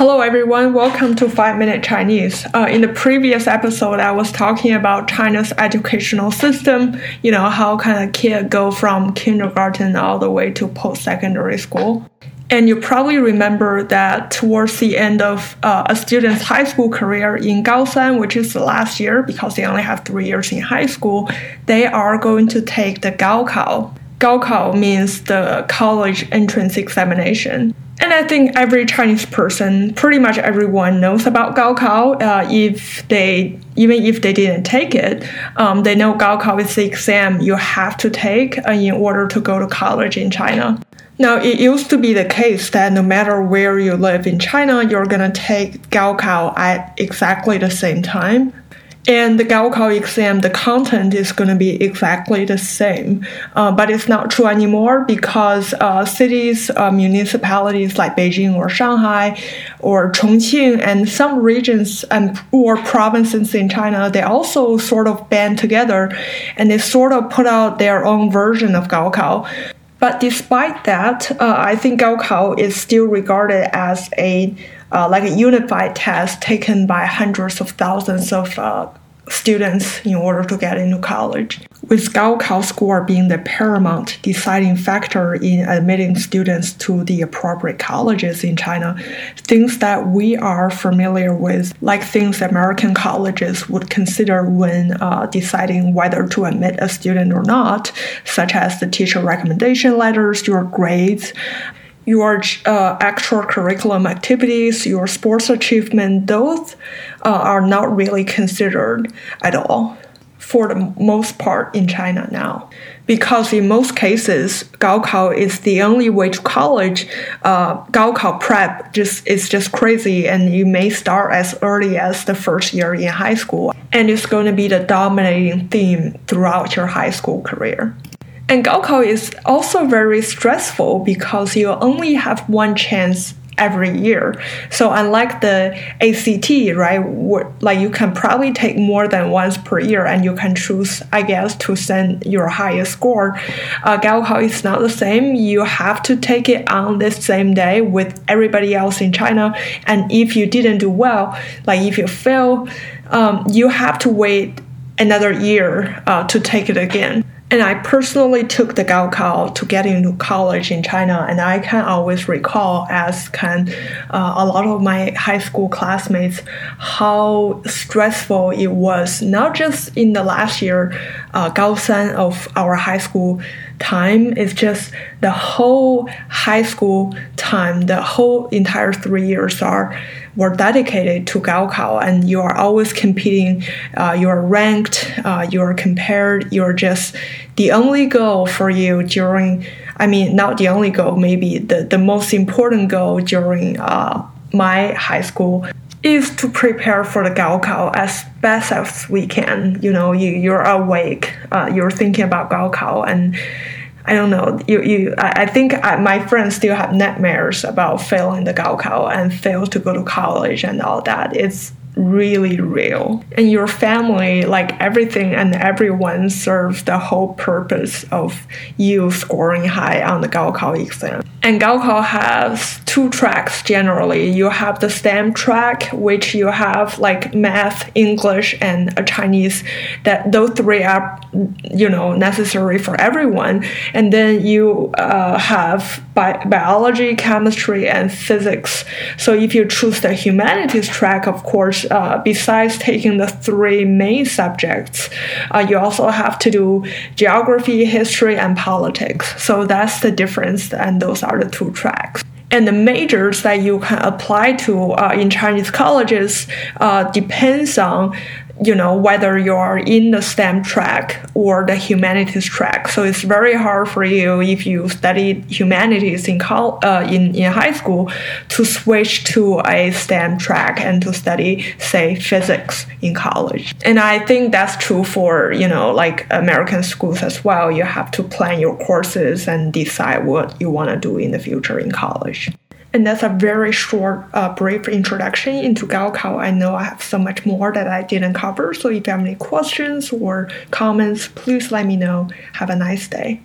Hello, everyone. Welcome to 5 Minute Chinese. Uh, in the previous episode, I was talking about China's educational system. You know, how can a kid go from kindergarten all the way to post secondary school? And you probably remember that towards the end of uh, a student's high school career in Gaosan, which is the last year because they only have three years in high school, they are going to take the Gaokao. Gaokao means the college entrance examination. And I think every Chinese person, pretty much everyone knows about Gaokao. Uh, if they, even if they didn't take it, um, they know Gaokao is the exam you have to take uh, in order to go to college in China. Now, it used to be the case that no matter where you live in China, you're gonna take Gaokao at exactly the same time. And the Gaokao exam, the content is going to be exactly the same. Uh, but it's not true anymore because uh, cities, uh, municipalities like Beijing or Shanghai or Chongqing and some regions and or provinces in China, they also sort of band together and they sort of put out their own version of Gaokao. But despite that, uh, I think Gaokao is still regarded as a uh, like a unified test taken by hundreds of thousands of uh, students in order to get into college. With Gaokao score being the paramount deciding factor in admitting students to the appropriate colleges in China, things that we are familiar with, like things American colleges would consider when uh, deciding whether to admit a student or not, such as the teacher recommendation letters, your grades, your uh, extracurriculum activities, your sports achievement, those uh, are not really considered at all for the most part in China now. Because in most cases, Gaokao is the only way to college. Uh, Gaokao prep just is just crazy, and you may start as early as the first year in high school, and it's going to be the dominating theme throughout your high school career. And Gaokao is also very stressful because you only have one chance every year. So unlike the ACT, right, like you can probably take more than once per year and you can choose, I guess, to send your highest score. Uh, Gaokao is not the same. You have to take it on the same day with everybody else in China. And if you didn't do well, like if you fail, um, you have to wait another year uh, to take it again. And I personally took the Gaokao to get into college in China, and I can always recall, as can uh, a lot of my high school classmates, how stressful it was. Not just in the last year, uh, Gaosan of our high school time. It's just the whole high school time, the whole entire three years are were dedicated to Gaokao, and you are always competing. Uh, you are ranked. Uh, you are compared. You're just the only goal for you during. I mean, not the only goal. Maybe the the most important goal during uh, my high school is to prepare for the Gaokao as best as we can. You know, you you're awake, uh, you're thinking about Gaokao, and I don't know. You you I, I think I, my friends still have nightmares about failing the Gaokao and fail to go to college and all that. It's really real. And your family, like everything and everyone, serves the whole purpose of you scoring high on the Gaokao exam. And Gaokao has two tracks generally. You have the STEM track, which you have like math, English, and Chinese. That those three are, you know, necessary for everyone. And then you uh, have bi- biology, chemistry, and physics. So if you choose the humanities track, of course, uh, besides taking the three main subjects, uh, you also have to do geography, history, and politics. So that's the difference, and those are the two tracks and the majors that you can apply to uh, in Chinese colleges uh, depends on you know whether you're in the STEM track or the humanities track. So it's very hard for you if you studied humanities in col- uh, in in high school to switch to a STEM track and to study say physics in college. And I think that's true for you know like American schools as well. You have to plan your courses and decide what you want to do in the future in college. And that's a very short, uh, brief introduction into Gaokao. I know I have so much more that I didn't cover. So if you have any questions or comments, please let me know. Have a nice day.